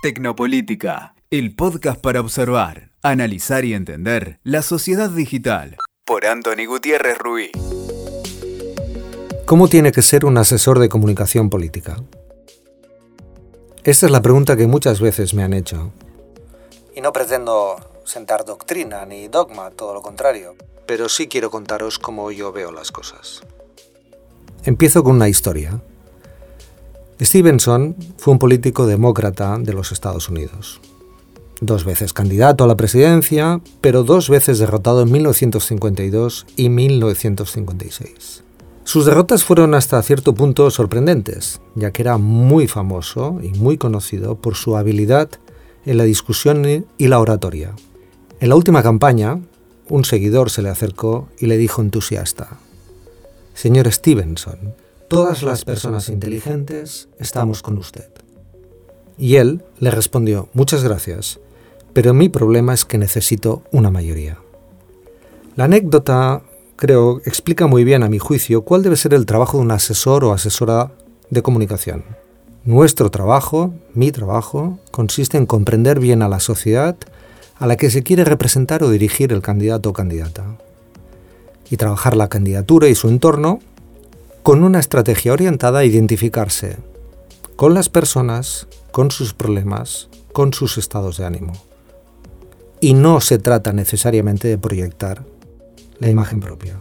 Tecnopolítica, el podcast para observar, analizar y entender la sociedad digital. Por Anthony Gutiérrez Ruiz. ¿Cómo tiene que ser un asesor de comunicación política? Esta es la pregunta que muchas veces me han hecho. Y no pretendo sentar doctrina ni dogma, todo lo contrario. Pero sí quiero contaros cómo yo veo las cosas. Empiezo con una historia. Stevenson fue un político demócrata de los Estados Unidos. Dos veces candidato a la presidencia, pero dos veces derrotado en 1952 y 1956. Sus derrotas fueron hasta cierto punto sorprendentes, ya que era muy famoso y muy conocido por su habilidad en la discusión y la oratoria. En la última campaña, un seguidor se le acercó y le dijo entusiasta, Señor Stevenson, todas las personas inteligentes estamos con usted. Y él le respondió, muchas gracias, pero mi problema es que necesito una mayoría. La anécdota, creo, explica muy bien, a mi juicio, cuál debe ser el trabajo de un asesor o asesora de comunicación. Nuestro trabajo, mi trabajo, consiste en comprender bien a la sociedad a la que se quiere representar o dirigir el candidato o candidata, y trabajar la candidatura y su entorno con una estrategia orientada a identificarse con las personas, con sus problemas, con sus estados de ánimo. Y no se trata necesariamente de proyectar la imagen propia.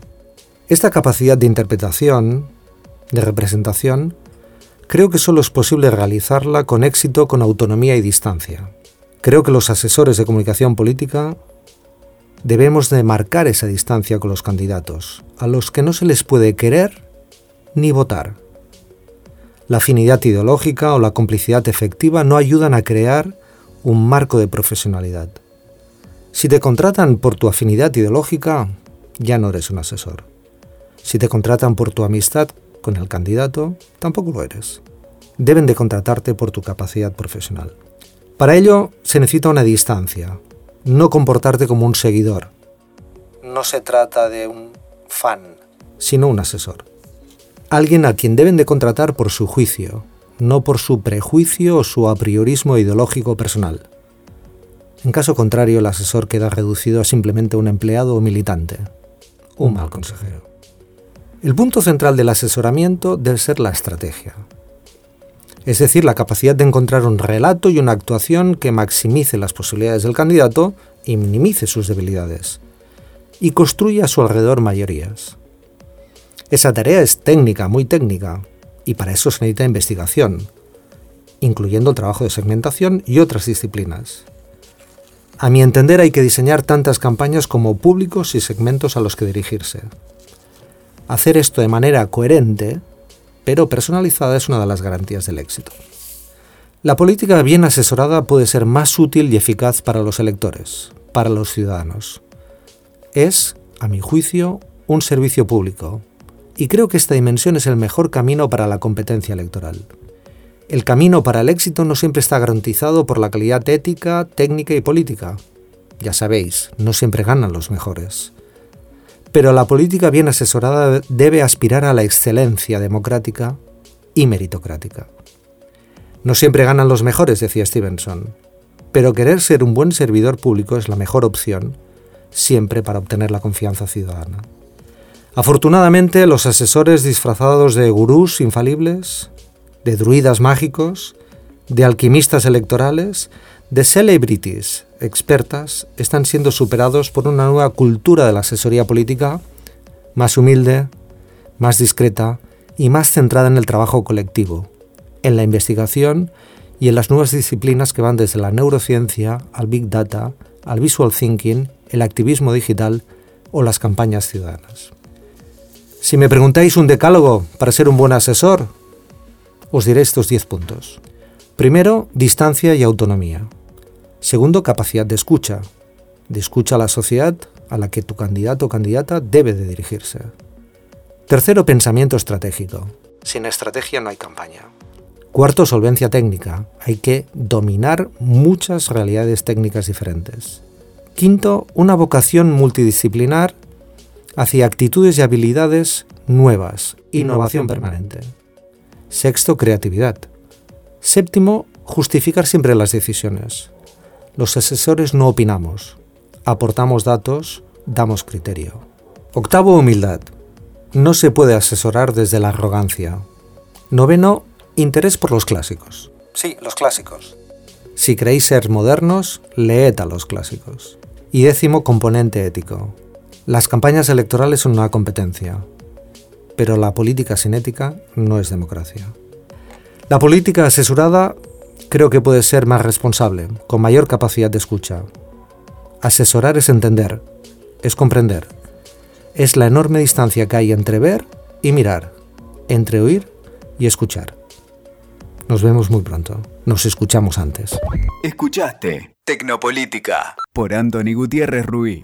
Esta capacidad de interpretación, de representación, creo que solo es posible realizarla con éxito, con autonomía y distancia. Creo que los asesores de comunicación política debemos de marcar esa distancia con los candidatos, a los que no se les puede querer ni votar. La afinidad ideológica o la complicidad efectiva no ayudan a crear un marco de profesionalidad. Si te contratan por tu afinidad ideológica, ya no eres un asesor. Si te contratan por tu amistad con el candidato, tampoco lo eres. Deben de contratarte por tu capacidad profesional. Para ello se necesita una distancia, no comportarte como un seguidor. No se trata de un fan, sino un asesor alguien a quien deben de contratar por su juicio, no por su prejuicio o su apriorismo ideológico personal. En caso contrario, el asesor queda reducido a simplemente un empleado o militante, un mal consejero. El punto central del asesoramiento debe ser la estrategia, es decir, la capacidad de encontrar un relato y una actuación que maximice las posibilidades del candidato y minimice sus debilidades, y construya a su alrededor mayorías. Esa tarea es técnica, muy técnica, y para eso se necesita investigación, incluyendo el trabajo de segmentación y otras disciplinas. A mi entender hay que diseñar tantas campañas como públicos y segmentos a los que dirigirse. Hacer esto de manera coherente, pero personalizada, es una de las garantías del éxito. La política bien asesorada puede ser más útil y eficaz para los electores, para los ciudadanos. Es, a mi juicio, un servicio público, y creo que esta dimensión es el mejor camino para la competencia electoral. El camino para el éxito no siempre está garantizado por la calidad ética, técnica y política. Ya sabéis, no siempre ganan los mejores. Pero la política bien asesorada debe aspirar a la excelencia democrática y meritocrática. No siempre ganan los mejores, decía Stevenson, pero querer ser un buen servidor público es la mejor opción, siempre para obtener la confianza ciudadana. Afortunadamente, los asesores disfrazados de gurús infalibles, de druidas mágicos, de alquimistas electorales, de celebrities expertas, están siendo superados por una nueva cultura de la asesoría política más humilde, más discreta y más centrada en el trabajo colectivo, en la investigación y en las nuevas disciplinas que van desde la neurociencia al big data, al visual thinking, el activismo digital o las campañas ciudadanas. Si me preguntáis un decálogo para ser un buen asesor, os diré estos 10 puntos. Primero, distancia y autonomía. Segundo, capacidad de escucha. De escucha a la sociedad a la que tu candidato o candidata debe de dirigirse. Tercero, pensamiento estratégico. Sin estrategia no hay campaña. Cuarto, solvencia técnica. Hay que dominar muchas realidades técnicas diferentes. Quinto, una vocación multidisciplinar hacia actitudes y habilidades nuevas, innovación permanente. Sexto, creatividad. Séptimo, justificar siempre las decisiones. Los asesores no opinamos, aportamos datos, damos criterio. Octavo, humildad. No se puede asesorar desde la arrogancia. Noveno, interés por los clásicos. Sí, los clásicos. Si creéis ser modernos, leed a los clásicos. Y décimo, componente ético. Las campañas electorales son una competencia, pero la política sin ética no es democracia. La política asesorada creo que puede ser más responsable, con mayor capacidad de escucha. Asesorar es entender, es comprender. Es la enorme distancia que hay entre ver y mirar, entre oír y escuchar. Nos vemos muy pronto. Nos escuchamos antes. Escuchaste Tecnopolítica por Anthony Gutiérrez Ruiz.